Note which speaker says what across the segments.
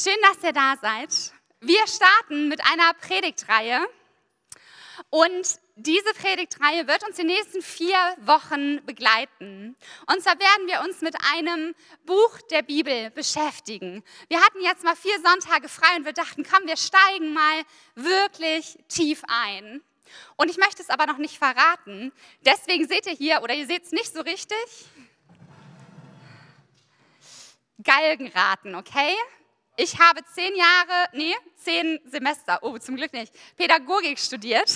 Speaker 1: Schön, dass ihr da seid. Wir starten mit einer Predigtreihe und diese Predigtreihe wird uns die nächsten vier Wochen begleiten. Und zwar werden wir uns mit einem Buch der Bibel beschäftigen. Wir hatten jetzt mal vier Sonntage frei und wir dachten, komm, wir steigen mal wirklich tief ein. Und ich möchte es aber noch nicht verraten. Deswegen seht ihr hier, oder ihr seht es nicht so richtig, Galgenraten, okay? Ich habe zehn Jahre, nee, zehn Semester, oh, zum Glück nicht, Pädagogik studiert.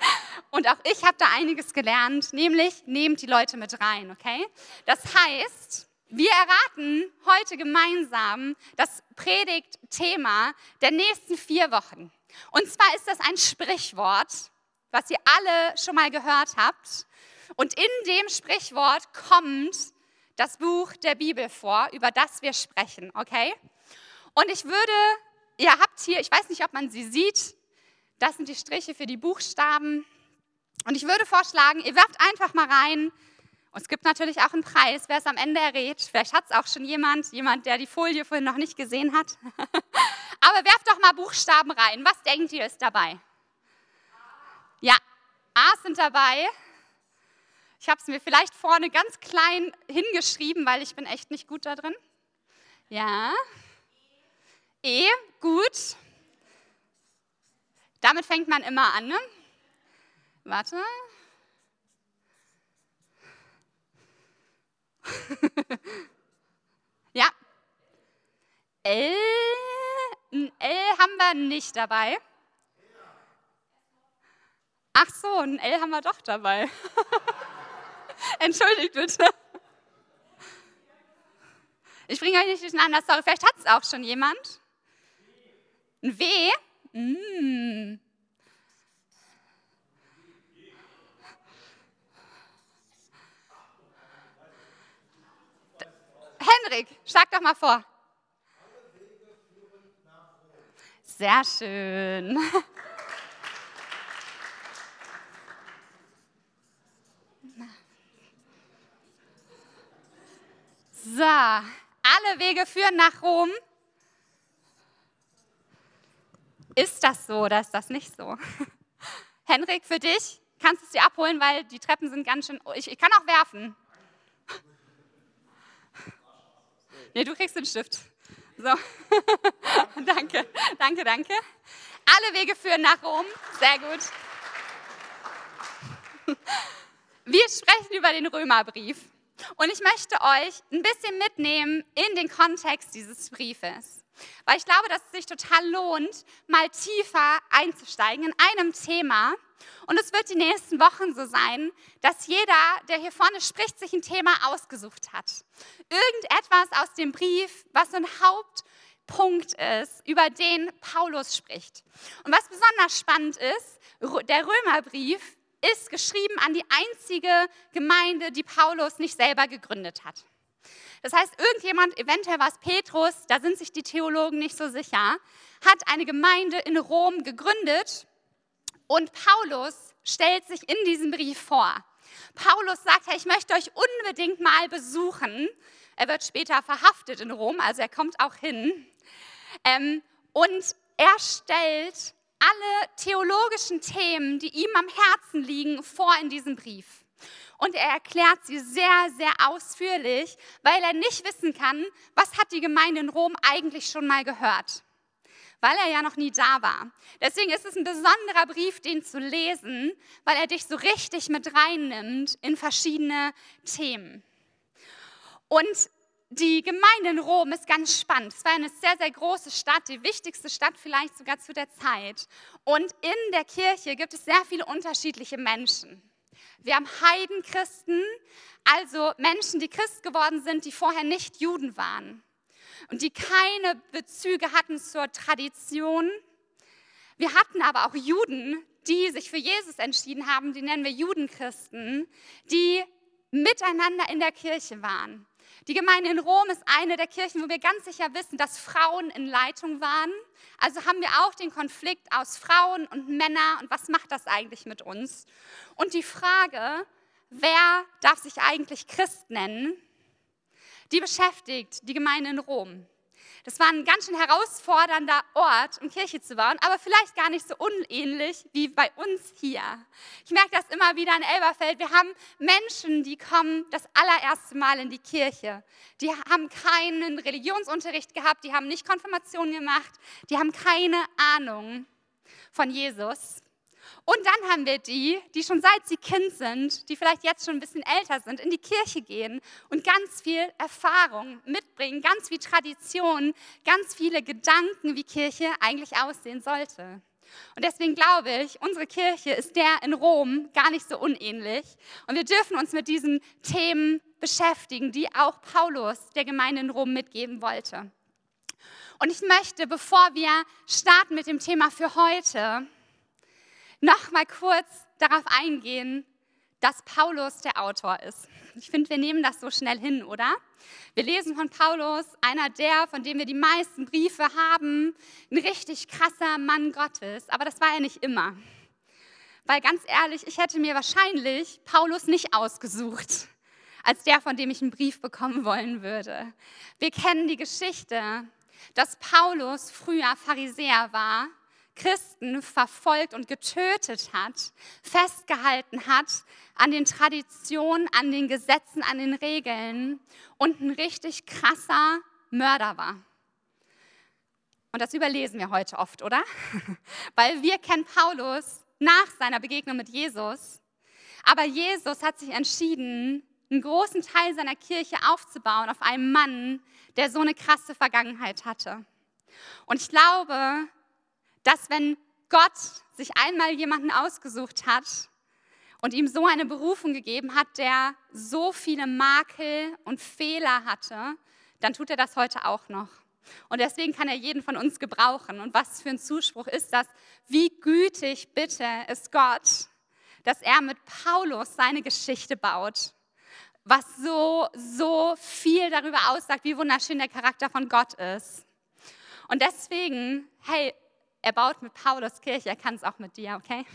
Speaker 1: Und auch ich habe da einiges gelernt, nämlich nehmt die Leute mit rein, okay? Das heißt, wir erraten heute gemeinsam das Predigtthema der nächsten vier Wochen. Und zwar ist das ein Sprichwort, was ihr alle schon mal gehört habt. Und in dem Sprichwort kommt das Buch der Bibel vor, über das wir sprechen, okay? Und ich würde, ihr habt hier, ich weiß nicht, ob man sie sieht, das sind die Striche für die Buchstaben. Und ich würde vorschlagen, ihr werft einfach mal rein. Und es gibt natürlich auch einen Preis, wer es am Ende errät. Vielleicht hat es auch schon jemand, jemand, der die Folie vorhin noch nicht gesehen hat. Aber werft doch mal Buchstaben rein. Was denkt ihr ist dabei? Ja, A sind dabei. Ich habe es mir vielleicht vorne ganz klein hingeschrieben, weil ich bin echt nicht gut da drin. Ja, E, gut. Damit fängt man immer an. Ne? Warte. ja. L, ein L haben wir nicht dabei. Ach so, ein L haben wir doch dabei. Entschuldigt bitte. Ich bringe euch nicht durcheinander, sorry, vielleicht hat es auch schon jemand. Ein W? Mm. Henrik, schlag doch mal vor. Sehr schön. So, alle Wege führen nach Rom. Ist das so oder ist das nicht so? Henrik, für dich kannst du es dir abholen, weil die Treppen sind ganz schön. Ich, ich kann auch werfen. Nee, du kriegst den Stift. So. danke, danke, danke. Alle Wege führen nach Rom. Sehr gut. Wir sprechen über den Römerbrief. Und ich möchte euch ein bisschen mitnehmen in den Kontext dieses Briefes. Weil ich glaube, dass es sich total lohnt, mal tiefer einzusteigen in einem Thema. Und es wird die nächsten Wochen so sein, dass jeder, der hier vorne spricht, sich ein Thema ausgesucht hat. Irgendetwas aus dem Brief, was so ein Hauptpunkt ist, über den Paulus spricht. Und was besonders spannend ist, der Römerbrief ist geschrieben an die einzige Gemeinde, die Paulus nicht selber gegründet hat. Das heißt, irgendjemand, eventuell war es Petrus, da sind sich die Theologen nicht so sicher, hat eine Gemeinde in Rom gegründet und Paulus stellt sich in diesem Brief vor. Paulus sagt, hey, ich möchte euch unbedingt mal besuchen. Er wird später verhaftet in Rom, also er kommt auch hin. Ähm, und er stellt alle theologischen Themen, die ihm am Herzen liegen, vor in diesem Brief. Und er erklärt sie sehr, sehr ausführlich, weil er nicht wissen kann, was hat die Gemeinde in Rom eigentlich schon mal gehört. Weil er ja noch nie da war. Deswegen ist es ein besonderer Brief, den zu lesen, weil er dich so richtig mit reinnimmt in verschiedene Themen. Und die Gemeinde in Rom ist ganz spannend. Es war eine sehr, sehr große Stadt, die wichtigste Stadt vielleicht sogar zu der Zeit. Und in der Kirche gibt es sehr viele unterschiedliche Menschen. Wir haben Heidenchristen, also Menschen, die Christ geworden sind, die vorher nicht Juden waren und die keine Bezüge hatten zur Tradition. Wir hatten aber auch Juden, die sich für Jesus entschieden haben, die nennen wir Judenchristen, die miteinander in der Kirche waren. Die Gemeinde in Rom ist eine der Kirchen, wo wir ganz sicher wissen, dass Frauen in Leitung waren. Also haben wir auch den Konflikt aus Frauen und Männern und was macht das eigentlich mit uns? Und die Frage, wer darf sich eigentlich Christ nennen, die beschäftigt die Gemeinde in Rom. Das war ein ganz schön herausfordernder Ort, um Kirche zu bauen, aber vielleicht gar nicht so unähnlich wie bei uns hier. Ich merke das immer wieder in Elberfeld. Wir haben Menschen, die kommen das allererste Mal in die Kirche. Die haben keinen Religionsunterricht gehabt, die haben nicht Konfirmation gemacht, die haben keine Ahnung von Jesus. Und dann haben wir die, die schon seit sie Kind sind, die vielleicht jetzt schon ein bisschen älter sind, in die Kirche gehen und ganz viel Erfahrung mitbringen, ganz viel Tradition, ganz viele Gedanken, wie Kirche eigentlich aussehen sollte. Und deswegen glaube ich, unsere Kirche ist der in Rom gar nicht so unähnlich. Und wir dürfen uns mit diesen Themen beschäftigen, die auch Paulus der Gemeinde in Rom mitgeben wollte. Und ich möchte, bevor wir starten mit dem Thema für heute, noch mal kurz darauf eingehen, dass Paulus der Autor ist. Ich finde, wir nehmen das so schnell hin, oder? Wir lesen von Paulus, einer der, von dem wir die meisten Briefe haben, ein richtig krasser Mann Gottes. Aber das war er nicht immer. Weil ganz ehrlich, ich hätte mir wahrscheinlich Paulus nicht ausgesucht, als der, von dem ich einen Brief bekommen wollen würde. Wir kennen die Geschichte, dass Paulus früher Pharisäer war Christen verfolgt und getötet hat, festgehalten hat an den Traditionen, an den Gesetzen, an den Regeln und ein richtig krasser Mörder war. Und das überlesen wir heute oft, oder? Weil wir kennen Paulus nach seiner Begegnung mit Jesus. Aber Jesus hat sich entschieden, einen großen Teil seiner Kirche aufzubauen auf einem Mann, der so eine krasse Vergangenheit hatte. Und ich glaube, dass wenn Gott sich einmal jemanden ausgesucht hat und ihm so eine Berufung gegeben hat, der so viele Makel und Fehler hatte, dann tut er das heute auch noch. Und deswegen kann er jeden von uns gebrauchen. Und was für ein Zuspruch ist das? Wie gütig bitte ist Gott, dass er mit Paulus seine Geschichte baut, was so, so viel darüber aussagt, wie wunderschön der Charakter von Gott ist. Und deswegen, hey, er baut mit Paulus Kirche, er kann es auch mit dir, okay?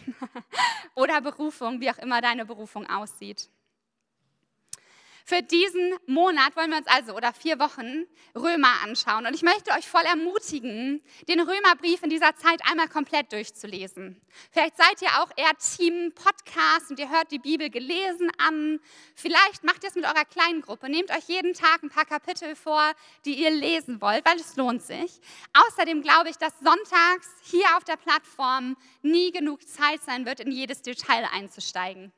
Speaker 1: Oder Berufung, wie auch immer deine Berufung aussieht. Für diesen Monat wollen wir uns also oder vier Wochen Römer anschauen. Und ich möchte euch voll ermutigen, den Römerbrief in dieser Zeit einmal komplett durchzulesen. Vielleicht seid ihr auch eher Team Podcast und ihr hört die Bibel gelesen an. Vielleicht macht ihr es mit eurer kleinen Gruppe. Nehmt euch jeden Tag ein paar Kapitel vor, die ihr lesen wollt, weil es lohnt sich. Außerdem glaube ich, dass sonntags hier auf der Plattform nie genug Zeit sein wird, in jedes Detail einzusteigen.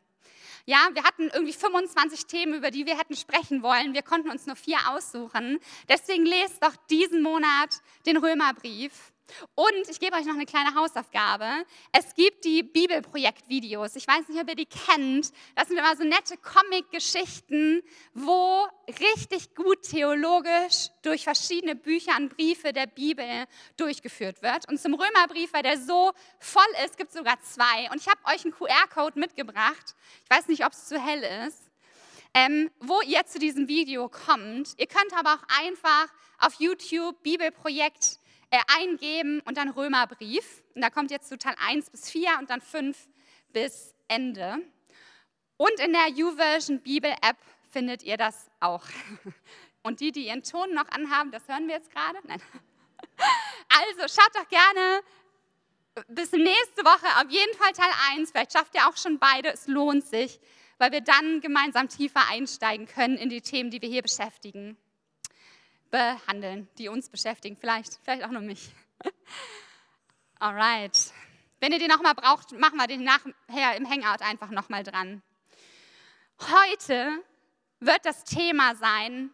Speaker 1: Ja, wir hatten irgendwie 25 Themen, über die wir hätten sprechen wollen. Wir konnten uns nur vier aussuchen. Deswegen lest doch diesen Monat den Römerbrief. Und ich gebe euch noch eine kleine Hausaufgabe. Es gibt die Bibelprojekt-Videos. Ich weiß nicht, ob ihr die kennt. Das sind immer so nette Comic-Geschichten, wo richtig gut theologisch durch verschiedene Bücher und Briefe der Bibel durchgeführt wird. Und zum Römerbrief, weil der so voll ist, gibt es sogar zwei. Und ich habe euch einen QR-Code mitgebracht. Ich weiß nicht, ob es zu hell ist. Ähm, wo ihr zu diesem Video kommt. Ihr könnt aber auch einfach auf YouTube Bibelprojekt äh, eingeben und dann Römerbrief. Und da kommt jetzt zu Teil 1 bis 4 und dann 5 bis Ende. Und in der YouVersion Bibel-App findet ihr das auch. Und die, die ihren Ton noch anhaben, das hören wir jetzt gerade. Nein. Also schaut doch gerne bis nächste Woche auf jeden Fall Teil 1. Vielleicht schafft ihr auch schon beide. Es lohnt sich, weil wir dann gemeinsam tiefer einsteigen können in die Themen, die wir hier beschäftigen behandeln, die uns beschäftigen. Vielleicht, vielleicht auch nur mich. Alright. Wenn ihr den nochmal braucht, machen wir den nachher im Hangout einfach nochmal dran. Heute wird das Thema sein,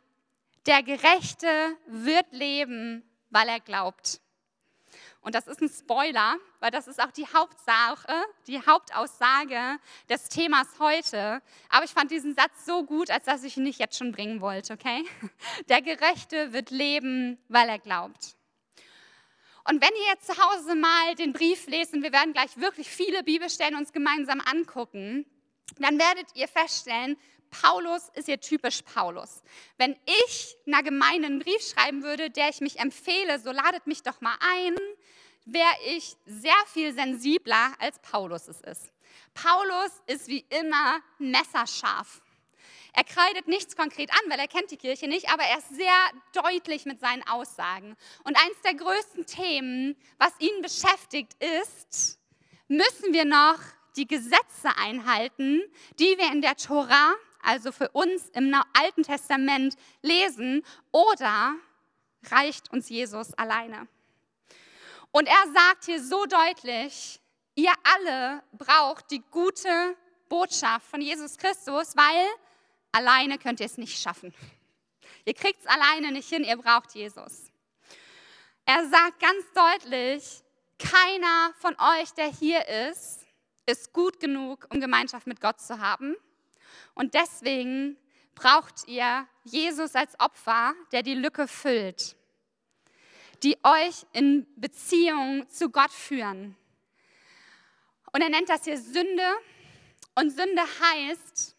Speaker 1: der Gerechte wird leben, weil er glaubt. Und das ist ein Spoiler, weil das ist auch die Hauptsache, die Hauptaussage des Themas heute. Aber ich fand diesen Satz so gut, als dass ich ihn nicht jetzt schon bringen wollte, okay? Der Gerechte wird leben, weil er glaubt. Und wenn ihr jetzt zu Hause mal den Brief lest, und wir werden gleich wirklich viele Bibelstellen uns gemeinsam angucken, dann werdet ihr feststellen, Paulus ist hier typisch Paulus. Wenn ich einer Gemeinde einen Brief schreiben würde, der ich mich empfehle, so ladet mich doch mal ein, wäre ich sehr viel sensibler, als Paulus es ist. Paulus ist wie immer messerscharf. Er kreidet nichts konkret an, weil er kennt die Kirche nicht, aber er ist sehr deutlich mit seinen Aussagen. Und eines der größten Themen, was ihn beschäftigt, ist, müssen wir noch die Gesetze einhalten, die wir in der Tora, also für uns im Alten Testament, lesen, oder reicht uns Jesus alleine? Und er sagt hier so deutlich, ihr alle braucht die gute Botschaft von Jesus Christus, weil alleine könnt ihr es nicht schaffen. Ihr kriegt es alleine nicht hin, ihr braucht Jesus. Er sagt ganz deutlich, keiner von euch, der hier ist, ist gut genug, um Gemeinschaft mit Gott zu haben. Und deswegen braucht ihr Jesus als Opfer, der die Lücke füllt, die euch in Beziehung zu Gott führen. Und er nennt das hier Sünde. Und Sünde heißt,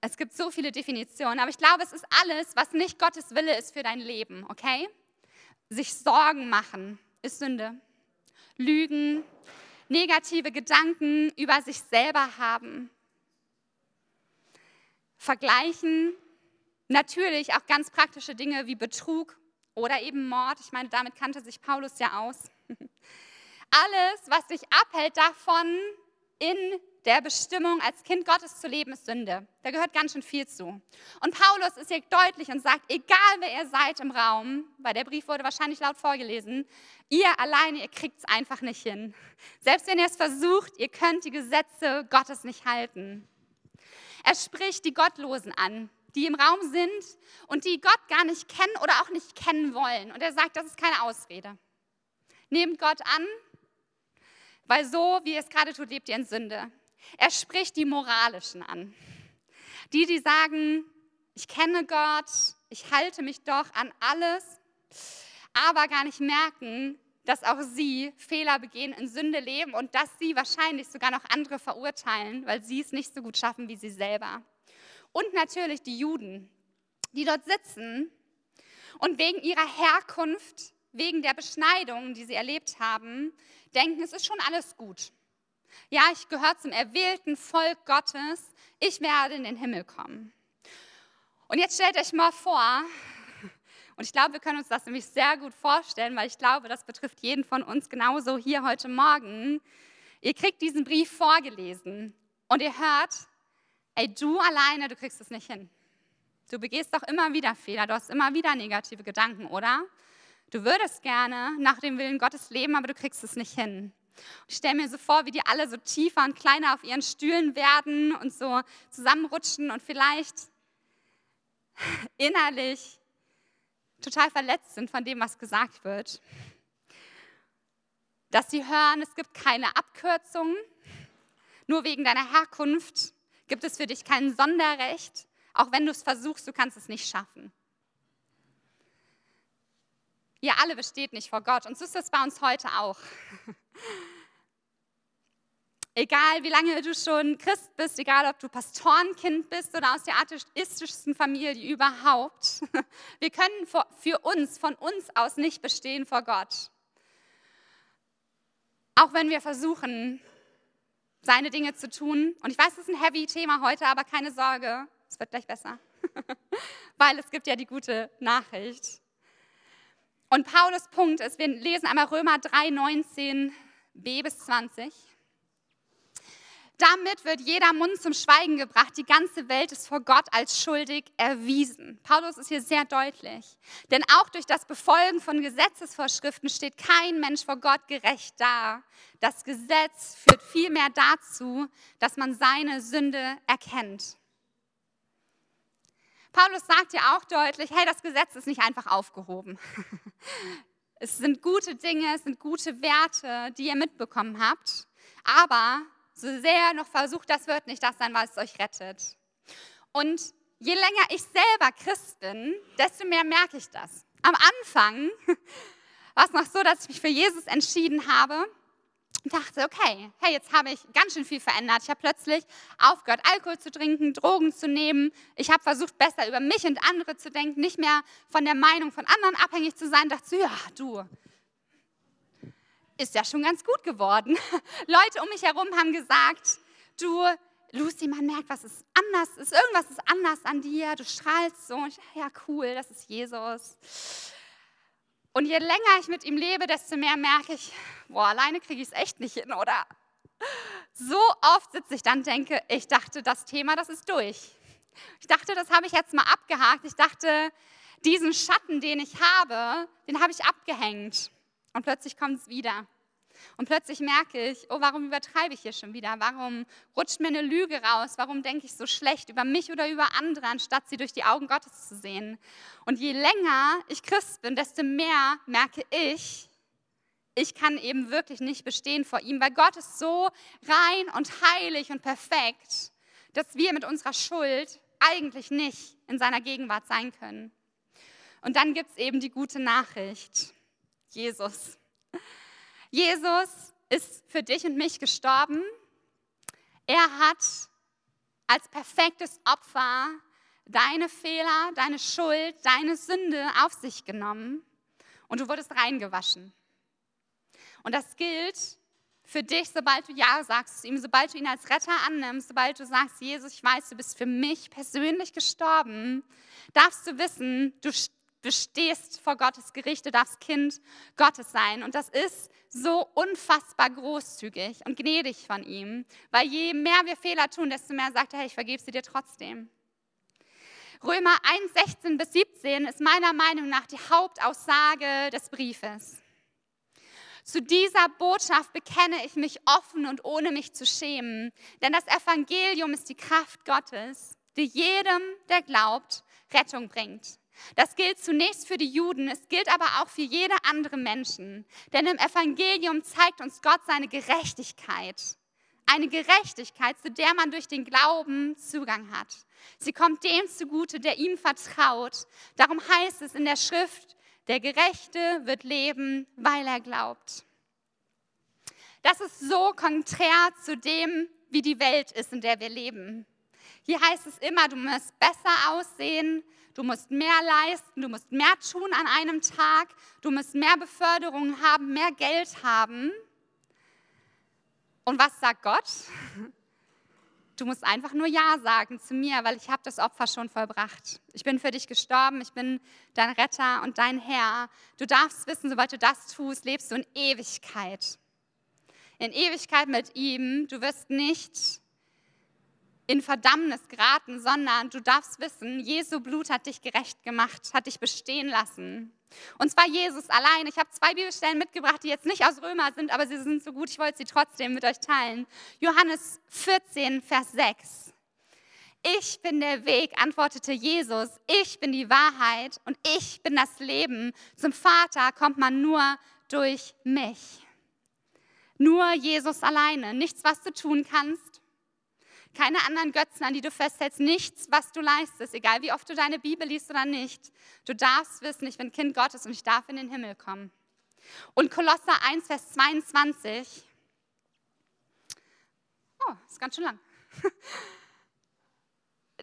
Speaker 1: es gibt so viele Definitionen, aber ich glaube, es ist alles, was nicht Gottes Wille ist für dein Leben, okay? Sich Sorgen machen ist Sünde. Lügen, negative Gedanken über sich selber haben. Vergleichen, natürlich auch ganz praktische Dinge wie Betrug oder eben Mord. Ich meine, damit kannte sich Paulus ja aus. Alles, was dich abhält davon, in der Bestimmung als Kind Gottes zu leben, ist Sünde. Da gehört ganz schön viel zu. Und Paulus ist hier deutlich und sagt, egal wer ihr seid im Raum, weil der Brief wurde wahrscheinlich laut vorgelesen, ihr alleine, ihr kriegt es einfach nicht hin. Selbst wenn ihr es versucht, ihr könnt die Gesetze Gottes nicht halten. Er spricht die Gottlosen an, die im Raum sind und die Gott gar nicht kennen oder auch nicht kennen wollen. Und er sagt, das ist keine Ausrede. Nehmt Gott an, weil so, wie ihr es gerade tut, lebt ihr in Sünde. Er spricht die Moralischen an. Die, die sagen, ich kenne Gott, ich halte mich doch an alles, aber gar nicht merken, dass auch sie Fehler begehen, in Sünde leben und dass sie wahrscheinlich sogar noch andere verurteilen, weil sie es nicht so gut schaffen wie sie selber. Und natürlich die Juden, die dort sitzen und wegen ihrer Herkunft, wegen der Beschneidung, die sie erlebt haben, denken, es ist schon alles gut. Ja, ich gehöre zum erwählten Volk Gottes. Ich werde in den Himmel kommen. Und jetzt stellt euch mal vor, und ich glaube, wir können uns das nämlich sehr gut vorstellen, weil ich glaube, das betrifft jeden von uns genauso hier heute Morgen. Ihr kriegt diesen Brief vorgelesen und ihr hört, ey, du alleine, du kriegst es nicht hin. Du begehst doch immer wieder Fehler, du hast immer wieder negative Gedanken, oder? Du würdest gerne nach dem Willen Gottes leben, aber du kriegst es nicht hin. Ich stelle mir so vor, wie die alle so tiefer und kleiner auf ihren Stühlen werden und so zusammenrutschen und vielleicht innerlich total verletzt sind von dem, was gesagt wird. Dass sie hören, es gibt keine Abkürzungen, nur wegen deiner Herkunft gibt es für dich kein Sonderrecht. Auch wenn du es versuchst, du kannst es nicht schaffen. Ihr alle besteht nicht vor Gott und so ist das bei uns heute auch. Egal wie lange du schon Christ bist, egal ob du Pastorenkind bist oder aus der atheistischsten Familie überhaupt, wir können für uns, von uns aus nicht bestehen vor Gott. Auch wenn wir versuchen, seine Dinge zu tun. Und ich weiß, das ist ein heavy Thema heute, aber keine Sorge, es wird gleich besser. Weil es gibt ja die gute Nachricht. Und Paulus Punkt ist, wir lesen einmal Römer 3, 19 b bis 20. Damit wird jeder Mund zum Schweigen gebracht. Die ganze Welt ist vor Gott als schuldig erwiesen. Paulus ist hier sehr deutlich. Denn auch durch das Befolgen von Gesetzesvorschriften steht kein Mensch vor Gott gerecht da. Das Gesetz führt vielmehr dazu, dass man seine Sünde erkennt. Paulus sagt ja auch deutlich, hey, das Gesetz ist nicht einfach aufgehoben. Es sind gute Dinge, es sind gute Werte, die ihr mitbekommen habt. Aber so sehr noch versucht, das wird nicht das sein, was euch rettet. Und je länger ich selber Christ bin, desto mehr merke ich das. Am Anfang war es noch so, dass ich mich für Jesus entschieden habe und dachte, okay, hey, jetzt habe ich ganz schön viel verändert. Ich habe plötzlich aufgehört, Alkohol zu trinken, Drogen zu nehmen. Ich habe versucht, besser über mich und andere zu denken, nicht mehr von der Meinung von anderen abhängig zu sein. Dachte, ja, du, ist ja schon ganz gut geworden. Leute um mich herum haben gesagt, du, Lucy, man merkt, was ist anders ist. Irgendwas ist anders an dir. Du strahlst so. Ich, ja, cool, das ist Jesus. Und je länger ich mit ihm lebe, desto mehr merke ich, boah, alleine kriege ich es echt nicht hin, oder? So oft sitze ich dann und denke, ich dachte, das Thema, das ist durch. Ich dachte, das habe ich jetzt mal abgehakt. Ich dachte, diesen Schatten, den ich habe, den habe ich abgehängt. Und plötzlich kommt es wieder. Und plötzlich merke ich, oh, warum übertreibe ich hier schon wieder? Warum rutscht mir eine Lüge raus? Warum denke ich so schlecht über mich oder über andere, anstatt sie durch die Augen Gottes zu sehen? Und je länger ich Christ bin, desto mehr merke ich, ich kann eben wirklich nicht bestehen vor ihm, weil Gott ist so rein und heilig und perfekt, dass wir mit unserer Schuld eigentlich nicht in seiner Gegenwart sein können. Und dann gibt es eben die gute Nachricht. Jesus. Jesus ist für dich und mich gestorben. Er hat als perfektes Opfer deine Fehler, deine Schuld, deine Sünde auf sich genommen und du wurdest reingewaschen. Und das gilt für dich, sobald du Ja sagst zu ihm, sobald du ihn als Retter annimmst, sobald du sagst, Jesus, ich weiß, du bist für mich persönlich gestorben, darfst du wissen, du bestehst vor Gottes Gericht, du darfst Kind Gottes sein. Und das ist so unfassbar großzügig und gnädig von ihm, weil je mehr wir Fehler tun, desto mehr sagt er, hey, ich vergebe sie dir trotzdem. Römer 1, 16 bis 17 ist meiner Meinung nach die Hauptaussage des Briefes. Zu dieser Botschaft bekenne ich mich offen und ohne mich zu schämen, denn das Evangelium ist die Kraft Gottes, die jedem, der glaubt, Rettung bringt. Das gilt zunächst für die Juden, es gilt aber auch für jede andere Menschen. Denn im Evangelium zeigt uns Gott seine Gerechtigkeit. Eine Gerechtigkeit, zu der man durch den Glauben Zugang hat. Sie kommt dem zugute, der ihm vertraut. Darum heißt es in der Schrift, der Gerechte wird leben, weil er glaubt. Das ist so konträr zu dem, wie die Welt ist, in der wir leben. Hier heißt es immer, du musst besser aussehen, du musst mehr leisten, du musst mehr tun an einem Tag, du musst mehr Beförderung haben, mehr Geld haben. Und was sagt Gott? Du musst einfach nur Ja sagen zu mir, weil ich habe das Opfer schon vollbracht. Ich bin für dich gestorben, ich bin dein Retter und dein Herr. Du darfst wissen, sobald du das tust, lebst du in Ewigkeit. In Ewigkeit mit ihm. Du wirst nicht in Verdammnis geraten, sondern du darfst wissen, Jesu Blut hat dich gerecht gemacht, hat dich bestehen lassen. Und zwar Jesus allein. Ich habe zwei Bibelstellen mitgebracht, die jetzt nicht aus Römer sind, aber sie sind so gut, ich wollte sie trotzdem mit euch teilen. Johannes 14, Vers 6. Ich bin der Weg, antwortete Jesus. Ich bin die Wahrheit und ich bin das Leben. Zum Vater kommt man nur durch mich. Nur Jesus alleine. Nichts, was du tun kannst, keine anderen Götzen, an die du festhältst, nichts, was du leistest, egal wie oft du deine Bibel liest oder nicht. Du darfst wissen, ich bin Kind Gottes und ich darf in den Himmel kommen. Und Kolosser 1, Vers 22. Oh, ist ganz schön lang.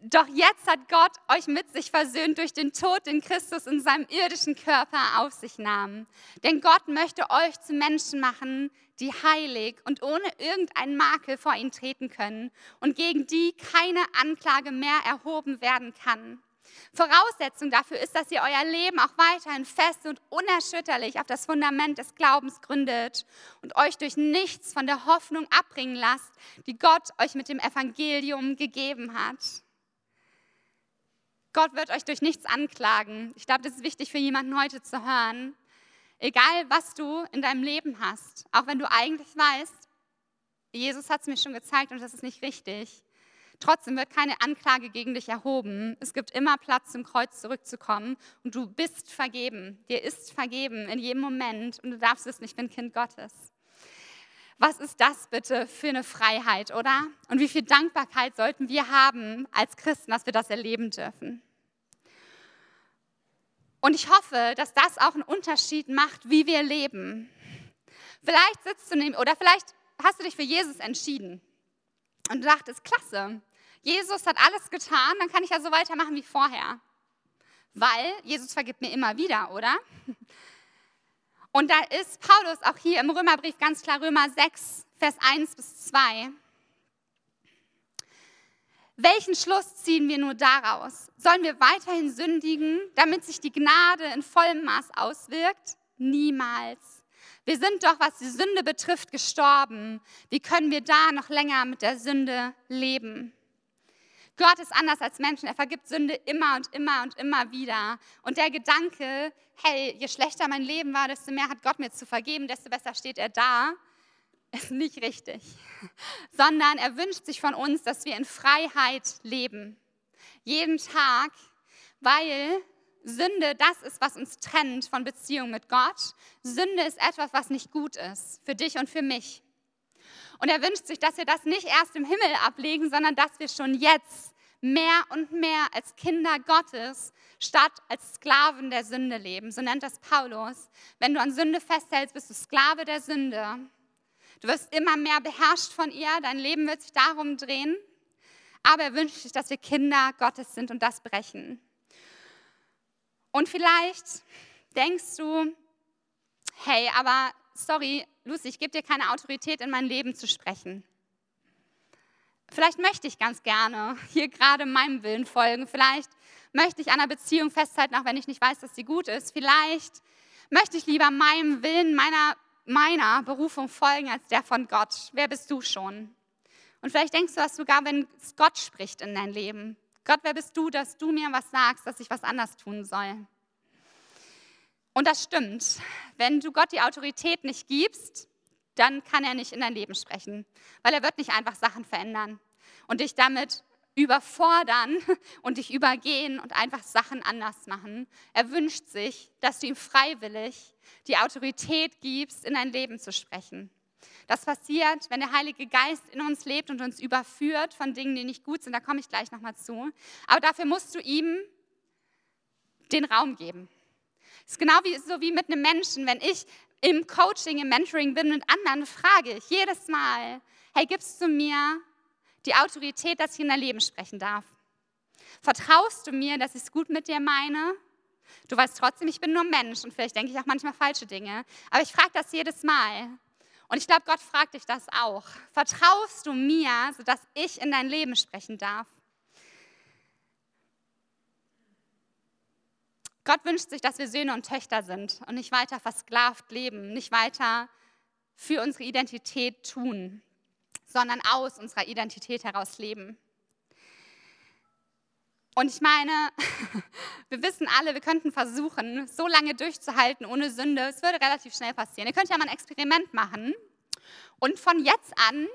Speaker 1: Doch jetzt hat Gott euch mit sich versöhnt durch den Tod, den Christus in seinem irdischen Körper auf sich nahm. Denn Gott möchte euch zu Menschen machen, die heilig und ohne irgendeinen Makel vor ihn treten können und gegen die keine Anklage mehr erhoben werden kann. Voraussetzung dafür ist, dass ihr euer Leben auch weiterhin fest und unerschütterlich auf das Fundament des Glaubens gründet und euch durch nichts von der Hoffnung abbringen lasst, die Gott euch mit dem Evangelium gegeben hat. Gott wird euch durch nichts anklagen. Ich glaube, das ist wichtig für jemanden heute zu hören. Egal, was du in deinem Leben hast, auch wenn du eigentlich weißt, Jesus hat es mir schon gezeigt und das ist nicht richtig. Trotzdem wird keine Anklage gegen dich erhoben. Es gibt immer Platz, zum Kreuz zurückzukommen und du bist vergeben. Dir ist vergeben in jedem Moment und du darfst wissen, ich bin Kind Gottes. Was ist das bitte für eine Freiheit, oder? Und wie viel Dankbarkeit sollten wir haben als Christen, dass wir das erleben dürfen? Und ich hoffe, dass das auch einen Unterschied macht, wie wir leben. Vielleicht sitzt du neben, oder vielleicht hast du dich für Jesus entschieden und du dachtest, klasse, Jesus hat alles getan, dann kann ich ja so weitermachen wie vorher. Weil Jesus vergibt mir immer wieder, oder? Und da ist Paulus auch hier im Römerbrief ganz klar, Römer 6, Vers 1 bis 2. Welchen Schluss ziehen wir nur daraus? Sollen wir weiterhin sündigen, damit sich die Gnade in vollem Maß auswirkt? Niemals. Wir sind doch, was die Sünde betrifft, gestorben. Wie können wir da noch länger mit der Sünde leben? Gott ist anders als Menschen. Er vergibt Sünde immer und immer und immer wieder. Und der Gedanke, hey, je schlechter mein Leben war, desto mehr hat Gott mir zu vergeben, desto besser steht er da, ist nicht richtig. Sondern er wünscht sich von uns, dass wir in Freiheit leben. Jeden Tag, weil Sünde das ist, was uns trennt von Beziehung mit Gott. Sünde ist etwas, was nicht gut ist für dich und für mich. Und er wünscht sich, dass wir das nicht erst im Himmel ablegen, sondern dass wir schon jetzt mehr und mehr als Kinder Gottes statt als Sklaven der Sünde leben. So nennt das Paulus. Wenn du an Sünde festhältst, bist du Sklave der Sünde. Du wirst immer mehr beherrscht von ihr, dein Leben wird sich darum drehen. Aber er wünscht sich, dass wir Kinder Gottes sind und das brechen. Und vielleicht denkst du, hey, aber sorry, Lucy, ich gebe dir keine Autorität, in mein Leben zu sprechen. Vielleicht möchte ich ganz gerne hier gerade meinem Willen folgen. Vielleicht möchte ich an einer Beziehung festhalten, auch wenn ich nicht weiß, dass sie gut ist. Vielleicht möchte ich lieber meinem Willen, meiner, meiner Berufung folgen, als der von Gott. Wer bist du schon? Und vielleicht denkst du das sogar, wenn Gott spricht in dein Leben. Gott, wer bist du, dass du mir was sagst, dass ich was anders tun soll? Und das stimmt. Wenn du Gott die Autorität nicht gibst, dann kann er nicht in dein Leben sprechen, weil er wird nicht einfach Sachen verändern und dich damit überfordern und dich übergehen und einfach Sachen anders machen. Er wünscht sich, dass du ihm freiwillig die Autorität gibst, in dein Leben zu sprechen. Das passiert, wenn der Heilige Geist in uns lebt und uns überführt von Dingen, die nicht gut sind. Da komme ich gleich nochmal zu. Aber dafür musst du ihm den Raum geben. Es ist genau wie, so wie mit einem Menschen. Wenn ich im Coaching, im Mentoring bin mit anderen, frage ich jedes Mal, hey, gibst du mir die Autorität, dass ich in dein Leben sprechen darf? Vertraust du mir, dass ich es gut mit dir meine? Du weißt trotzdem, ich bin nur Mensch und vielleicht denke ich auch manchmal falsche Dinge. Aber ich frage das jedes Mal. Und ich glaube, Gott fragt dich das auch. Vertraust du mir, sodass ich in dein Leben sprechen darf? Gott wünscht sich, dass wir Söhne und Töchter sind und nicht weiter versklavt leben, nicht weiter für unsere Identität tun, sondern aus unserer Identität heraus leben. Und ich meine, wir wissen alle, wir könnten versuchen, so lange durchzuhalten ohne Sünde. Es würde relativ schnell passieren. Ihr könnt ja mal ein Experiment machen und von jetzt an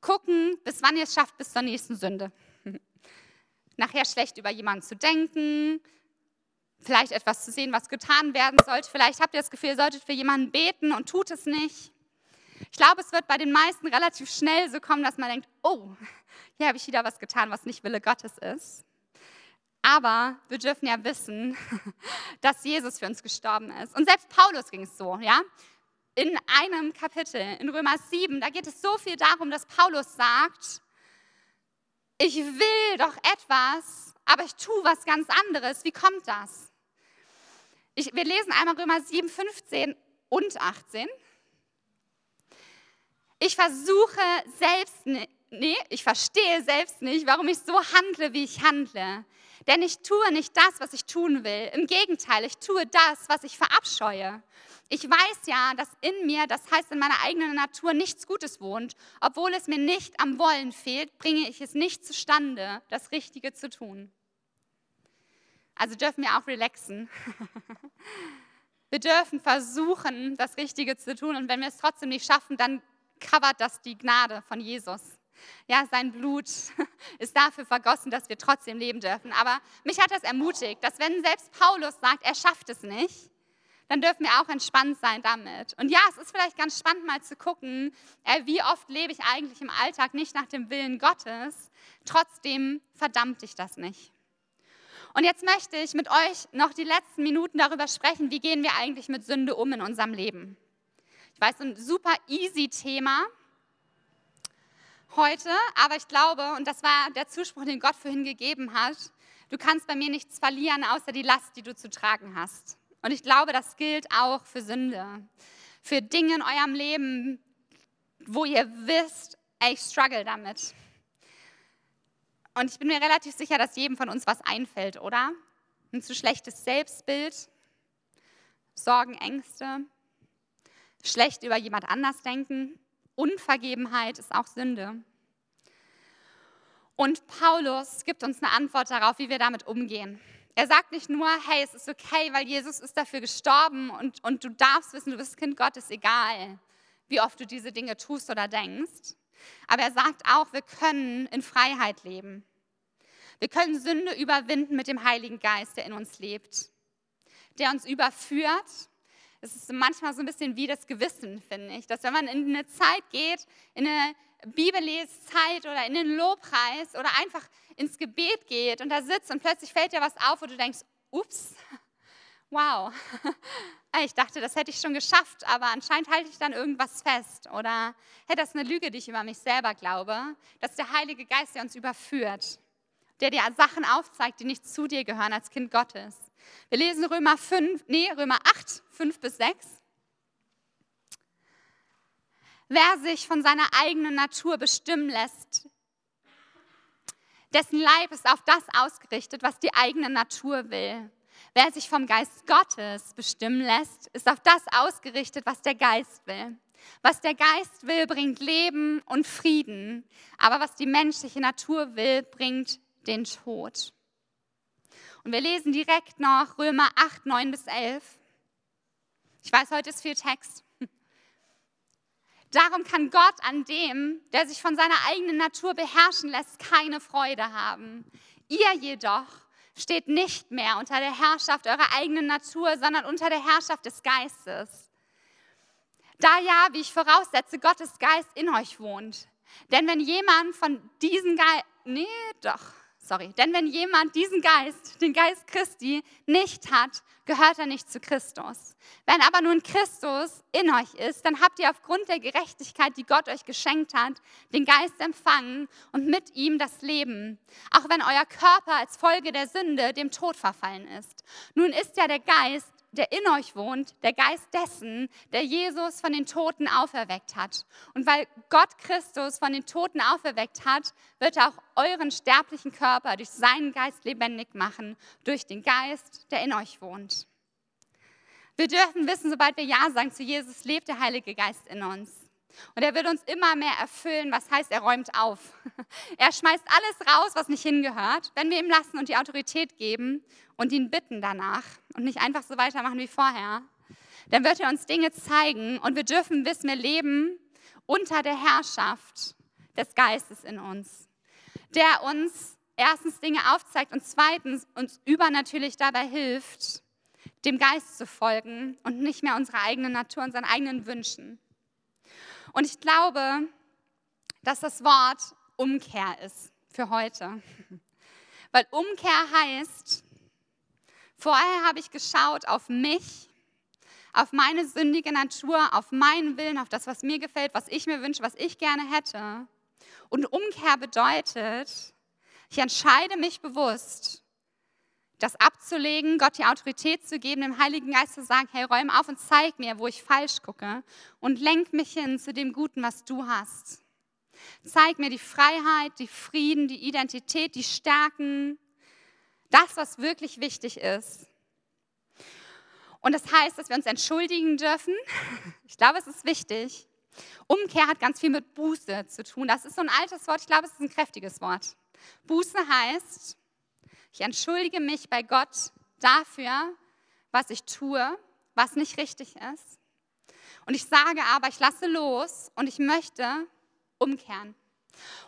Speaker 1: gucken, bis wann ihr es schafft, bis zur nächsten Sünde. Nachher schlecht über jemanden zu denken, vielleicht etwas zu sehen, was getan werden sollte. Vielleicht habt ihr das Gefühl, ihr solltet für jemanden beten und tut es nicht. Ich glaube, es wird bei den meisten relativ schnell so kommen, dass man denkt, oh, hier habe ich wieder was getan, was nicht Wille Gottes ist. Aber wir dürfen ja wissen, dass Jesus für uns gestorben ist. Und selbst Paulus ging es so, ja? In einem Kapitel, in Römer 7, da geht es so viel darum, dass Paulus sagt, ich will doch etwas, aber ich tue was ganz anderes. Wie kommt das? Ich, wir lesen einmal Römer 7, 15 und 18. Ich versuche selbst, nee, ich verstehe selbst nicht, warum ich so handle, wie ich handle. Denn ich tue nicht das, was ich tun will. Im Gegenteil, ich tue das, was ich verabscheue. Ich weiß ja, dass in mir, das heißt in meiner eigenen Natur, nichts Gutes wohnt. Obwohl es mir nicht am Wollen fehlt, bringe ich es nicht zustande, das Richtige zu tun. Also dürfen wir auch relaxen. Wir dürfen versuchen, das Richtige zu tun. Und wenn wir es trotzdem nicht schaffen, dann covert das die Gnade von Jesus. Ja, sein Blut ist dafür vergossen, dass wir trotzdem leben dürfen. Aber mich hat das ermutigt, dass wenn selbst Paulus sagt, er schafft es nicht, dann dürfen wir auch entspannt sein damit. Und ja, es ist vielleicht ganz spannend mal zu gucken, äh, wie oft lebe ich eigentlich im Alltag nicht nach dem Willen Gottes. Trotzdem verdammt dich das nicht. Und jetzt möchte ich mit euch noch die letzten Minuten darüber sprechen, wie gehen wir eigentlich mit Sünde um in unserem Leben. Ich weiß, ein super easy Thema heute, aber ich glaube, und das war der Zuspruch, den Gott vorhin gegeben hat, du kannst bei mir nichts verlieren, außer die Last, die du zu tragen hast. Und ich glaube, das gilt auch für Sünde. Für Dinge in eurem Leben, wo ihr wisst, ey, ich struggle damit. Und ich bin mir relativ sicher, dass jedem von uns was einfällt, oder? Ein zu schlechtes Selbstbild, Sorgen, Ängste, schlecht über jemand anders denken, Unvergebenheit ist auch Sünde. Und Paulus gibt uns eine Antwort darauf, wie wir damit umgehen. Er sagt nicht nur, hey, es ist okay, weil Jesus ist dafür gestorben und, und du darfst wissen, du bist Kind Gottes, egal wie oft du diese Dinge tust oder denkst. Aber er sagt auch, wir können in Freiheit leben. Wir können Sünde überwinden mit dem Heiligen Geist, der in uns lebt, der uns überführt. Es ist manchmal so ein bisschen wie das Gewissen, finde ich, dass wenn man in eine Zeit geht, in eine Bibelleszeit oder in den Lobpreis oder einfach ins Gebet geht und da sitzt und plötzlich fällt dir was auf, wo du denkst, ups, wow, ich dachte, das hätte ich schon geschafft, aber anscheinend halte ich dann irgendwas fest. Oder hey, das eine Lüge, die ich über mich selber glaube, dass der Heilige Geist, der uns überführt, der dir Sachen aufzeigt, die nicht zu dir gehören als Kind Gottes. Wir lesen Römer 5, nee, Römer 8, 5 bis 6. Wer sich von seiner eigenen Natur bestimmen lässt, dessen Leib ist auf das ausgerichtet, was die eigene Natur will. Wer sich vom Geist Gottes bestimmen lässt, ist auf das ausgerichtet, was der Geist will. Was der Geist will, bringt Leben und Frieden, aber was die menschliche Natur will, bringt den Tod. Und wir lesen direkt noch Römer 8, 9 bis 11. Ich weiß, heute ist viel Text. Darum kann Gott an dem, der sich von seiner eigenen Natur beherrschen lässt, keine Freude haben. Ihr jedoch steht nicht mehr unter der Herrschaft eurer eigenen Natur, sondern unter der Herrschaft des Geistes. Da ja, wie ich voraussetze, Gottes Geist in euch wohnt. Denn wenn jemand von diesen Geist, nee, doch, sorry, denn wenn jemand diesen Geist, den Geist Christi, nicht hat, gehört er nicht zu Christus. Wenn aber nun Christus in euch ist, dann habt ihr aufgrund der Gerechtigkeit, die Gott euch geschenkt hat, den Geist empfangen und mit ihm das Leben, auch wenn euer Körper als Folge der Sünde dem Tod verfallen ist. Nun ist ja der Geist der in euch wohnt, der Geist dessen, der Jesus von den Toten auferweckt hat. Und weil Gott Christus von den Toten auferweckt hat, wird er auch euren sterblichen Körper durch seinen Geist lebendig machen, durch den Geist, der in euch wohnt. Wir dürfen wissen, sobald wir Ja sagen zu Jesus, lebt der Heilige Geist in uns. Und er wird uns immer mehr erfüllen, was heißt, er räumt auf. Er schmeißt alles raus, was nicht hingehört, wenn wir ihm lassen und die Autorität geben und ihn bitten danach und nicht einfach so weitermachen wie vorher. Dann wird er uns Dinge zeigen und wir dürfen wissen, wir leben unter der Herrschaft des Geistes in uns, der uns erstens Dinge aufzeigt und zweitens uns übernatürlich dabei hilft, dem Geist zu folgen und nicht mehr unserer eigenen Natur, unseren eigenen Wünschen. Und ich glaube, dass das Wort Umkehr ist für heute. Weil Umkehr heißt, vorher habe ich geschaut auf mich, auf meine sündige Natur, auf meinen Willen, auf das, was mir gefällt, was ich mir wünsche, was ich gerne hätte. Und Umkehr bedeutet, ich entscheide mich bewusst, das abzulegen, Gott die Autorität zu geben, dem Heiligen Geist zu sagen, hey, räum auf und zeig mir, wo ich falsch gucke und lenk mich hin zu dem Guten, was du hast. Zeig mir die Freiheit, die Frieden, die Identität, die Stärken, das, was wirklich wichtig ist. Und das heißt, dass wir uns entschuldigen dürfen. Ich glaube, es ist wichtig. Umkehr hat ganz viel mit Buße zu tun. Das ist so ein altes Wort, ich glaube, es ist ein kräftiges Wort. Buße heißt, ich entschuldige mich bei Gott dafür, was ich tue, was nicht richtig ist. Und ich sage aber, ich lasse los und ich möchte umkehren.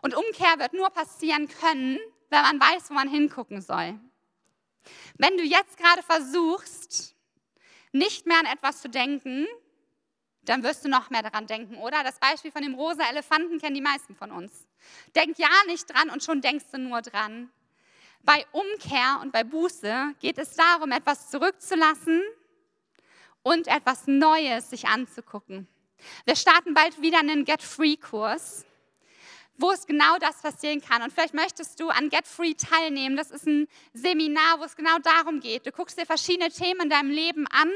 Speaker 1: Und Umkehr wird nur passieren können, wenn man weiß, wo man hingucken soll. Wenn du jetzt gerade versuchst, nicht mehr an etwas zu denken, dann wirst du noch mehr daran denken, oder? Das Beispiel von dem rosa Elefanten kennen die meisten von uns. Denk ja nicht dran und schon denkst du nur dran. Bei Umkehr und bei Buße geht es darum, etwas zurückzulassen und etwas Neues sich anzugucken. Wir starten bald wieder einen Get Free-Kurs, wo es genau das passieren kann. Und vielleicht möchtest du an Get Free teilnehmen. Das ist ein Seminar, wo es genau darum geht. Du guckst dir verschiedene Themen in deinem Leben an.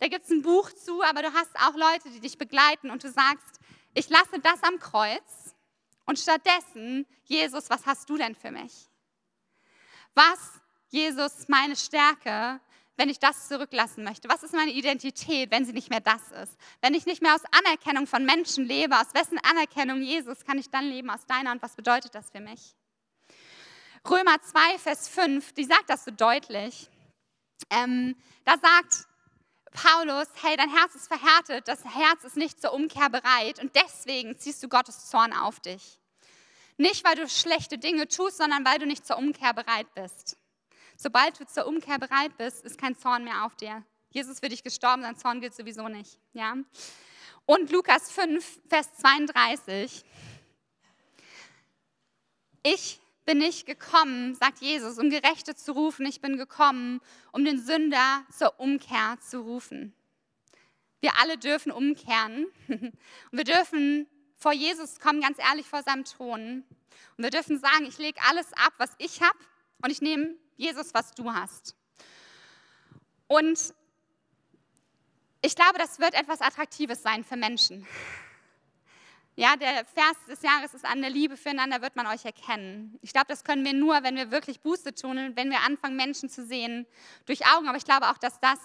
Speaker 1: Da gibt es ein Buch zu, aber du hast auch Leute, die dich begleiten und du sagst, ich lasse das am Kreuz Und stattdessen, Jesus, was hast du denn für mich? Was, Jesus, meine Stärke, wenn ich das zurücklassen möchte? Was ist meine Identität, wenn sie nicht mehr das ist? Wenn ich nicht mehr aus Anerkennung von Menschen lebe, aus wessen Anerkennung Jesus kann ich dann leben? Aus deiner und was bedeutet das für mich? Römer 2, Vers 5, die sagt das so deutlich. Ähm, da sagt Paulus, hey, dein Herz ist verhärtet, das Herz ist nicht zur Umkehr bereit und deswegen ziehst du Gottes Zorn auf dich. Nicht, weil du schlechte Dinge tust, sondern weil du nicht zur Umkehr bereit bist. Sobald du zur Umkehr bereit bist, ist kein Zorn mehr auf dir. Jesus für dich gestorben, sein Zorn gilt sowieso nicht. Ja? Und Lukas 5, Vers 32. Ich bin nicht gekommen, sagt Jesus, um Gerechte zu rufen. Ich bin gekommen, um den Sünder zur Umkehr zu rufen. Wir alle dürfen umkehren. Und wir dürfen vor Jesus kommen, ganz ehrlich vor seinem Thron. Und wir dürfen sagen, ich lege alles ab, was ich habe, und ich nehme Jesus, was du hast. Und ich glaube, das wird etwas Attraktives sein für Menschen. Ja, der Vers des Jahres ist an der Liebe füreinander wird man euch erkennen. Ich glaube, das können wir nur, wenn wir wirklich Buße tun und wenn wir anfangen, Menschen zu sehen durch Augen. Aber ich glaube auch, dass das,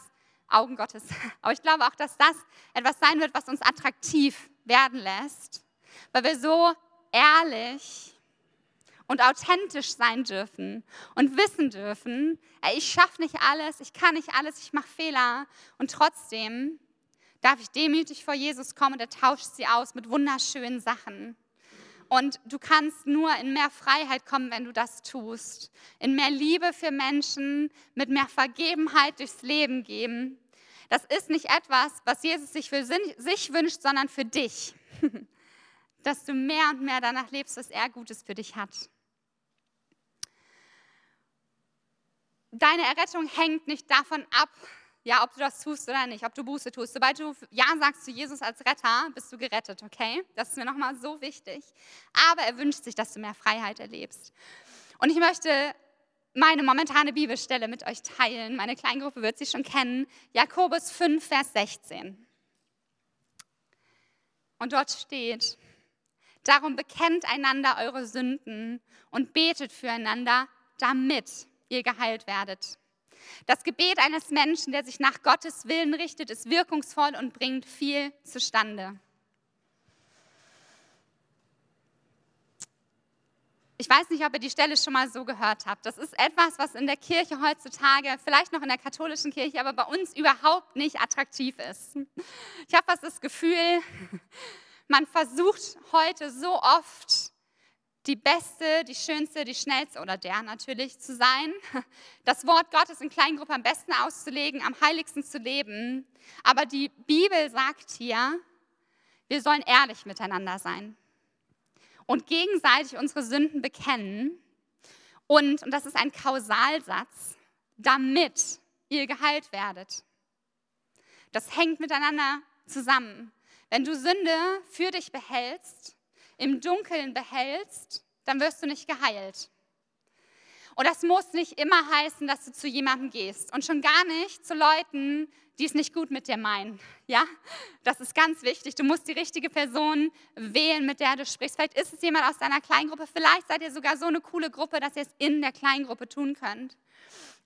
Speaker 1: Augen Gottes, aber ich glaube auch, dass das etwas sein wird, was uns attraktiv werden lässt, weil wir so ehrlich und authentisch sein dürfen und wissen dürfen, ich schaffe nicht alles, ich kann nicht alles, ich mache Fehler und trotzdem darf ich demütig vor Jesus kommen und er tauscht sie aus mit wunderschönen Sachen. Und du kannst nur in mehr Freiheit kommen, wenn du das tust. In mehr Liebe für Menschen, mit mehr Vergebenheit durchs Leben geben. Das ist nicht etwas, was Jesus sich für sich wünscht, sondern für dich. Dass du mehr und mehr danach lebst, was er Gutes für dich hat. deine Errettung hängt nicht davon ab, ja, ob du das tust oder nicht, ob du Buße tust. Sobald du Ja sagst zu Jesus als Retter, bist du gerettet, okay? Das ist mir nochmal so wichtig. Aber er wünscht sich, dass du mehr Freiheit erlebst. Und ich möchte meine momentane Bibelstelle mit euch teilen. Meine Kleingruppe wird sie schon kennen. Jakobus 5, Vers 16. Und dort steht, darum bekennt einander eure Sünden und betet füreinander, damit ihr geheilt werdet. Das Gebet eines Menschen, der sich nach Gottes Willen richtet, ist wirkungsvoll und bringt viel zustande. Ich weiß nicht, ob ihr die Stelle schon mal so gehört habt. Das ist etwas, was in der Kirche heutzutage, vielleicht noch in der katholischen Kirche, aber bei uns überhaupt nicht attraktiv ist. Ich habe fast das Gefühl, man versucht heute so oft die beste, die schönste, die schnellste oder der natürlich zu sein, das Wort Gottes in Kleingruppen am besten auszulegen, am heiligsten zu leben. Aber die Bibel sagt hier, wir sollen ehrlich miteinander sein und gegenseitig unsere Sünden bekennen. Und, und das ist ein Kausalsatz, damit ihr geheilt werdet. Das hängt miteinander zusammen. Wenn du Sünde für dich behältst, im Dunkeln behältst, dann wirst du nicht geheilt. Und das muss nicht immer heißen, dass du zu jemandem gehst und schon gar nicht zu Leuten, die es nicht gut mit dir meinen. Ja, das ist ganz wichtig. Du musst die richtige Person wählen, mit der du sprichst. Vielleicht ist es jemand aus deiner Kleingruppe. Vielleicht seid ihr sogar so eine coole Gruppe, dass ihr es in der Kleingruppe tun könnt.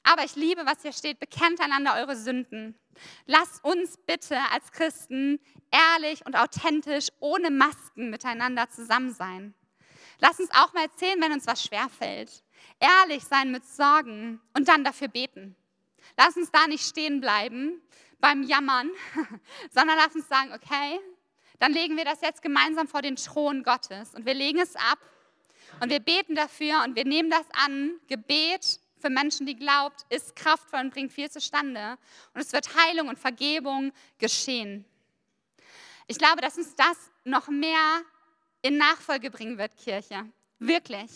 Speaker 1: Aber ich liebe, was hier steht. Bekennt einander eure Sünden. Lasst uns bitte als Christen ehrlich und authentisch, ohne Masken miteinander zusammen sein. Lass uns auch mal erzählen, wenn uns was schwerfällt. Ehrlich sein mit Sorgen und dann dafür beten. Lass uns da nicht stehen bleiben beim Jammern, sondern lass uns sagen, okay, dann legen wir das jetzt gemeinsam vor den Thron Gottes und wir legen es ab und wir beten dafür und wir nehmen das an. Gebet für Menschen, die glaubt, ist kraftvoll und bringt viel zustande. Und es wird Heilung und Vergebung geschehen. Ich glaube, dass uns das noch mehr in Nachfolge bringen wird, Kirche. Wirklich.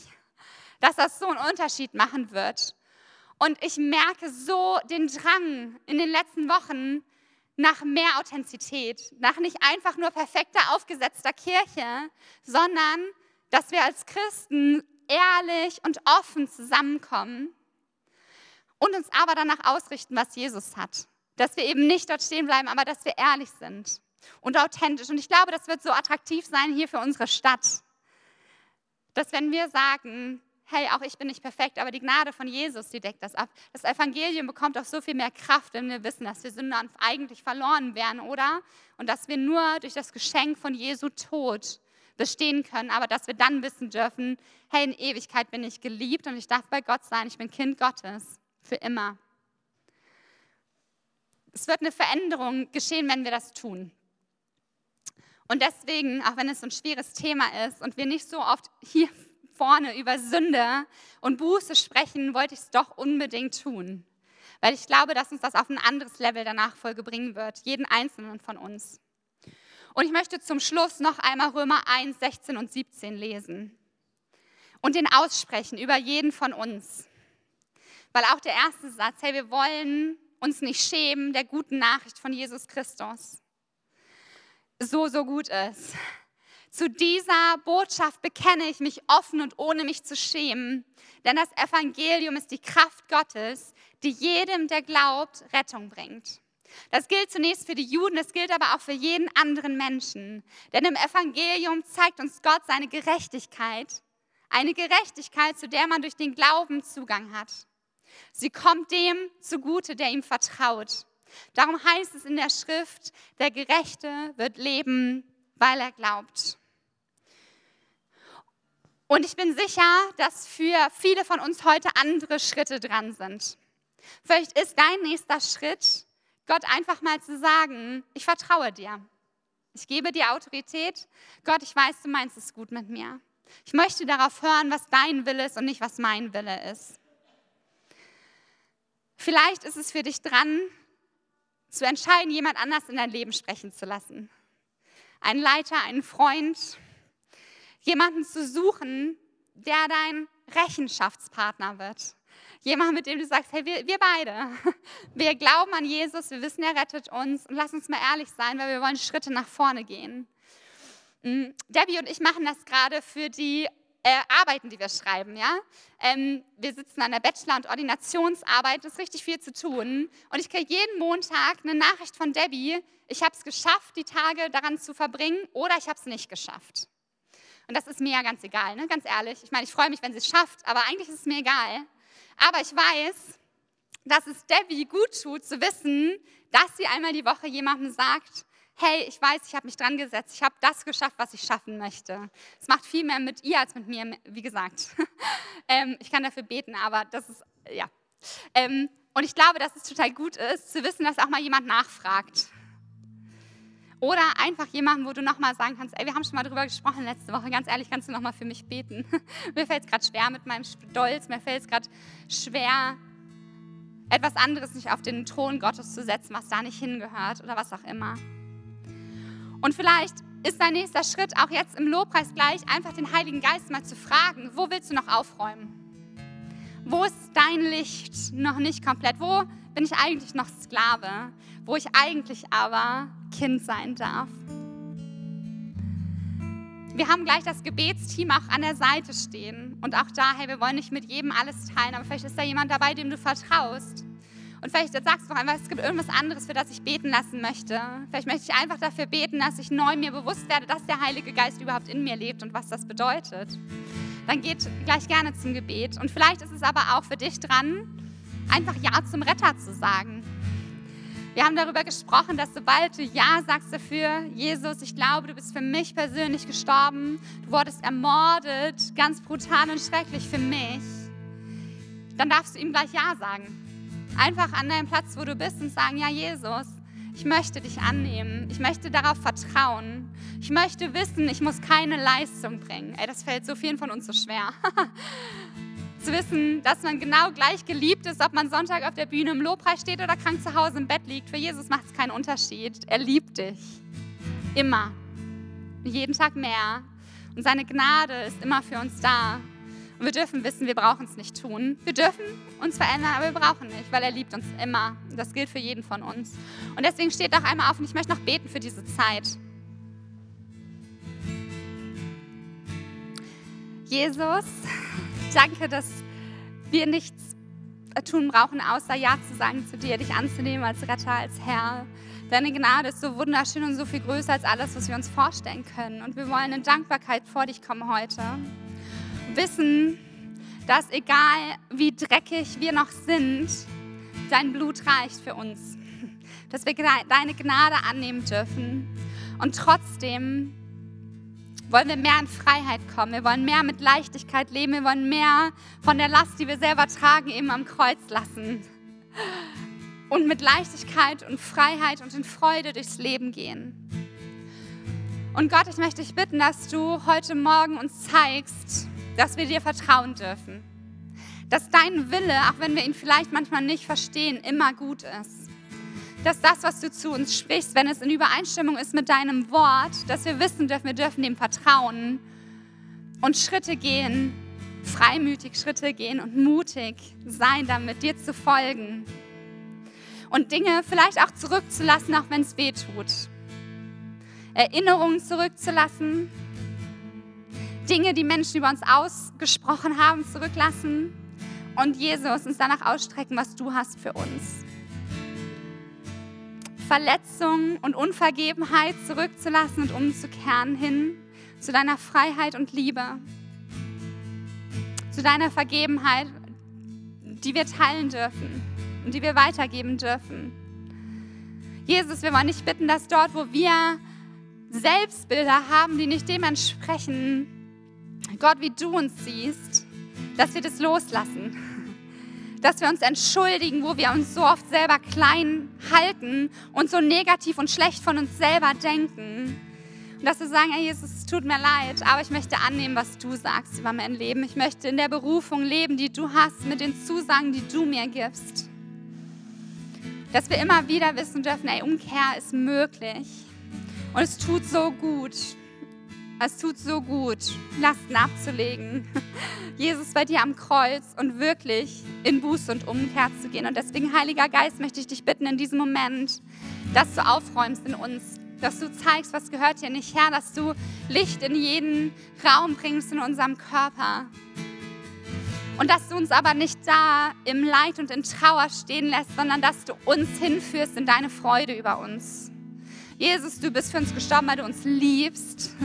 Speaker 1: Dass das so einen Unterschied machen wird. Und ich merke so den Drang in den letzten Wochen nach mehr Authentizität, nach nicht einfach nur perfekter aufgesetzter Kirche, sondern dass wir als Christen ehrlich und offen zusammenkommen und uns aber danach ausrichten, was Jesus hat. Dass wir eben nicht dort stehen bleiben, aber dass wir ehrlich sind und authentisch. Und ich glaube, das wird so attraktiv sein hier für unsere Stadt. dass wenn wir sagen, hey, auch ich bin nicht perfekt, aber die Gnade von Jesus, die deckt das ab. Das Evangelium bekommt auch so viel mehr Kraft, wenn wir wissen, dass wir Sünder eigentlich verloren wären, oder? Und dass wir nur durch das Geschenk von Jesu Tod bestehen können, aber dass wir dann wissen dürfen, hey, in Ewigkeit bin ich geliebt und ich darf bei Gott sein, ich bin Kind Gottes, für immer. Es wird eine Veränderung geschehen, wenn wir das tun. Und deswegen, auch wenn es so ein schweres Thema ist und wir nicht so oft hier vorne über Sünde und Buße sprechen, wollte ich es doch unbedingt tun. Weil ich glaube, dass uns das auf ein anderes Level der Nachfolge bringen wird, jeden einzelnen von uns. Und ich möchte zum Schluss noch einmal Römer 1, 16 und 17 lesen und den aussprechen über jeden von uns. Weil auch der erste Satz, hey, wir wollen uns nicht schämen der guten Nachricht von Jesus Christus, so, so gut ist. Zu dieser Botschaft bekenne ich mich offen und ohne mich zu schämen, denn das Evangelium ist die Kraft Gottes, die jedem, der glaubt, Rettung bringt. Das gilt zunächst für die Juden, es gilt aber auch für jeden anderen Menschen. Denn im Evangelium zeigt uns Gott seine Gerechtigkeit, eine Gerechtigkeit, zu der man durch den Glauben Zugang hat. Sie kommt dem zugute, der ihm vertraut. Darum heißt es in der Schrift, der Gerechte wird leben, weil er glaubt. Und ich bin sicher, dass für viele von uns heute andere Schritte dran sind. Vielleicht ist dein nächster Schritt, Gott einfach mal zu sagen, ich vertraue dir. Ich gebe dir Autorität. Gott, ich weiß, du meinst es gut mit mir. Ich möchte darauf hören, was dein Wille ist und nicht, was mein Wille ist. Vielleicht ist es für dich dran, zu entscheiden, jemand anders in dein Leben sprechen zu lassen. Ein Leiter, einen Freund, jemanden zu suchen, der dein Rechenschaftspartner wird. Jemand, mit dem du sagst, hey, wir, wir beide, wir glauben an Jesus, wir wissen, er rettet uns und lass uns mal ehrlich sein, weil wir wollen Schritte nach vorne gehen. Mm, Debbie und ich machen das gerade für die äh, Arbeiten, die wir schreiben. Ja? Ähm, wir sitzen an der Bachelor- und Ordinationsarbeit, das ist richtig viel zu tun. Und ich kriege jeden Montag eine Nachricht von Debbie, ich habe es geschafft, die Tage daran zu verbringen oder ich habe es nicht geschafft. Und das ist mir ja ganz egal, ne? ganz ehrlich. Ich meine, ich freue mich, wenn sie es schafft, aber eigentlich ist es mir egal. Aber ich weiß, dass es Debbie gut tut, zu wissen, dass sie einmal die Woche jemandem sagt, hey, ich weiß, ich habe mich dran gesetzt, ich habe das geschafft, was ich schaffen möchte. Es macht viel mehr mit ihr als mit mir, wie gesagt. ähm, ich kann dafür beten, aber das ist, ja. Ähm, und ich glaube, dass es total gut ist, zu wissen, dass auch mal jemand nachfragt. Oder einfach jemanden, wo du nochmal sagen kannst, ey, wir haben schon mal darüber gesprochen letzte Woche, ganz ehrlich, kannst du nochmal für mich beten? mir fällt es gerade schwer mit meinem Stolz, mir fällt es gerade schwer, etwas anderes nicht auf den Thron Gottes zu setzen, was da nicht hingehört oder was auch immer. Und vielleicht ist dein nächster Schritt auch jetzt im Lobpreis gleich, einfach den Heiligen Geist mal zu fragen, wo willst du noch aufräumen? Wo ist dein Licht noch nicht komplett? Wo bin ich eigentlich noch Sklave? Wo ich eigentlich aber Kind sein darf. Wir haben gleich das Gebetsteam auch an der Seite stehen. Und auch da, hey, wir wollen nicht mit jedem alles teilen, aber vielleicht ist da jemand dabei, dem du vertraust. Und vielleicht sagst du noch einfach, es gibt irgendwas anderes, für das ich beten lassen möchte. Vielleicht möchte ich einfach dafür beten, dass ich neu mir bewusst werde, dass der Heilige Geist überhaupt in mir lebt und was das bedeutet. Dann geht gleich gerne zum Gebet. Und vielleicht ist es aber auch für dich dran, einfach Ja zum Retter zu sagen. Wir haben darüber gesprochen, dass sobald du Ja sagst dafür, Jesus, ich glaube, du bist für mich persönlich gestorben, du wurdest ermordet, ganz brutal und schrecklich für mich, dann darfst du ihm gleich Ja sagen. Einfach an deinem Platz, wo du bist und sagen, ja Jesus, ich möchte dich annehmen, ich möchte darauf vertrauen, ich möchte wissen, ich muss keine Leistung bringen. Ey, das fällt so vielen von uns so schwer. zu wissen, dass man genau gleich geliebt ist, ob man Sonntag auf der Bühne im Lobpreis steht oder krank zu Hause im Bett liegt. Für Jesus macht es keinen Unterschied. Er liebt dich. Immer. Jeden Tag mehr. Und seine Gnade ist immer für uns da. Wir dürfen wissen, wir brauchen es nicht tun. Wir dürfen uns verändern, aber wir brauchen nicht, weil er liebt uns immer. Das gilt für jeden von uns. Und deswegen steht auch einmal auf und ich möchte noch beten für diese Zeit. Jesus, danke, dass wir nichts tun brauchen, außer Ja zu sagen zu dir, dich anzunehmen als Retter, als Herr. Deine Gnade ist so wunderschön und so viel größer als alles, was wir uns vorstellen können. Und wir wollen in Dankbarkeit vor dich kommen heute. Wissen, dass egal wie dreckig wir noch sind, dein Blut reicht für uns. Dass wir deine Gnade annehmen dürfen. Und trotzdem wollen wir mehr in Freiheit kommen. Wir wollen mehr mit Leichtigkeit leben. Wir wollen mehr von der Last, die wir selber tragen, eben am Kreuz lassen. Und mit Leichtigkeit und Freiheit und in Freude durchs Leben gehen. Und Gott, ich möchte dich bitten, dass du heute Morgen uns zeigst, dass wir dir vertrauen dürfen. Dass dein Wille, auch wenn wir ihn vielleicht manchmal nicht verstehen, immer gut ist. Dass das, was du zu uns sprichst, wenn es in Übereinstimmung ist mit deinem Wort, dass wir wissen dürfen, wir dürfen dem vertrauen und Schritte gehen, freimütig Schritte gehen und mutig sein, damit dir zu folgen. Und Dinge vielleicht auch zurückzulassen, auch wenn es weh tut. Erinnerungen zurückzulassen, Dinge, die Menschen über uns ausgesprochen haben, zurücklassen und Jesus uns danach ausstrecken, was du hast für uns. Verletzung und Unvergebenheit zurückzulassen und umzukehren hin zu deiner Freiheit und Liebe, zu deiner Vergebenheit, die wir teilen dürfen und die wir weitergeben dürfen. Jesus, wir wollen dich bitten, dass dort, wo wir Selbstbilder haben, die nicht dementsprechend, Gott, wie du uns siehst, dass wir das loslassen. Dass wir uns entschuldigen, wo wir uns so oft selber klein halten und so negativ und schlecht von uns selber denken. Und dass wir sagen, hey Jesus, es tut mir leid, aber ich möchte annehmen, was du sagst über mein Leben. Ich möchte in der Berufung leben, die du hast, mit den Zusagen, die du mir gibst. Dass wir immer wieder wissen dürfen, ey, Umkehr ist möglich. Und es tut so gut. Es tut so gut, Lasten abzulegen. Jesus bei dir am Kreuz und wirklich in Buße und Umkehr zu gehen. Und deswegen, Heiliger Geist, möchte ich dich bitten in diesem Moment, dass du aufräumst in uns, dass du zeigst, was gehört hier nicht her, dass du Licht in jeden Raum bringst in unserem Körper. Und dass du uns aber nicht da im Leid und in Trauer stehen lässt, sondern dass du uns hinführst in deine Freude über uns. Jesus, du bist für uns gestorben, weil du uns liebst.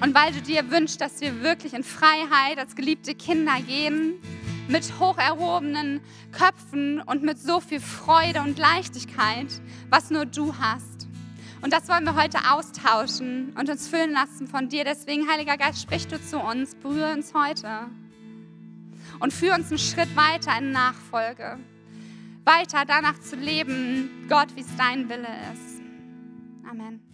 Speaker 1: Und weil du dir wünschst, dass wir wirklich in Freiheit als geliebte Kinder gehen, mit hoch erhobenen Köpfen und mit so viel Freude und Leichtigkeit, was nur du hast. Und das wollen wir heute austauschen und uns füllen lassen von dir. Deswegen, Heiliger Geist, sprich du zu uns, berühre uns heute und führe uns einen Schritt weiter in Nachfolge weiter danach zu leben, Gott, wie es dein Wille ist. Amen.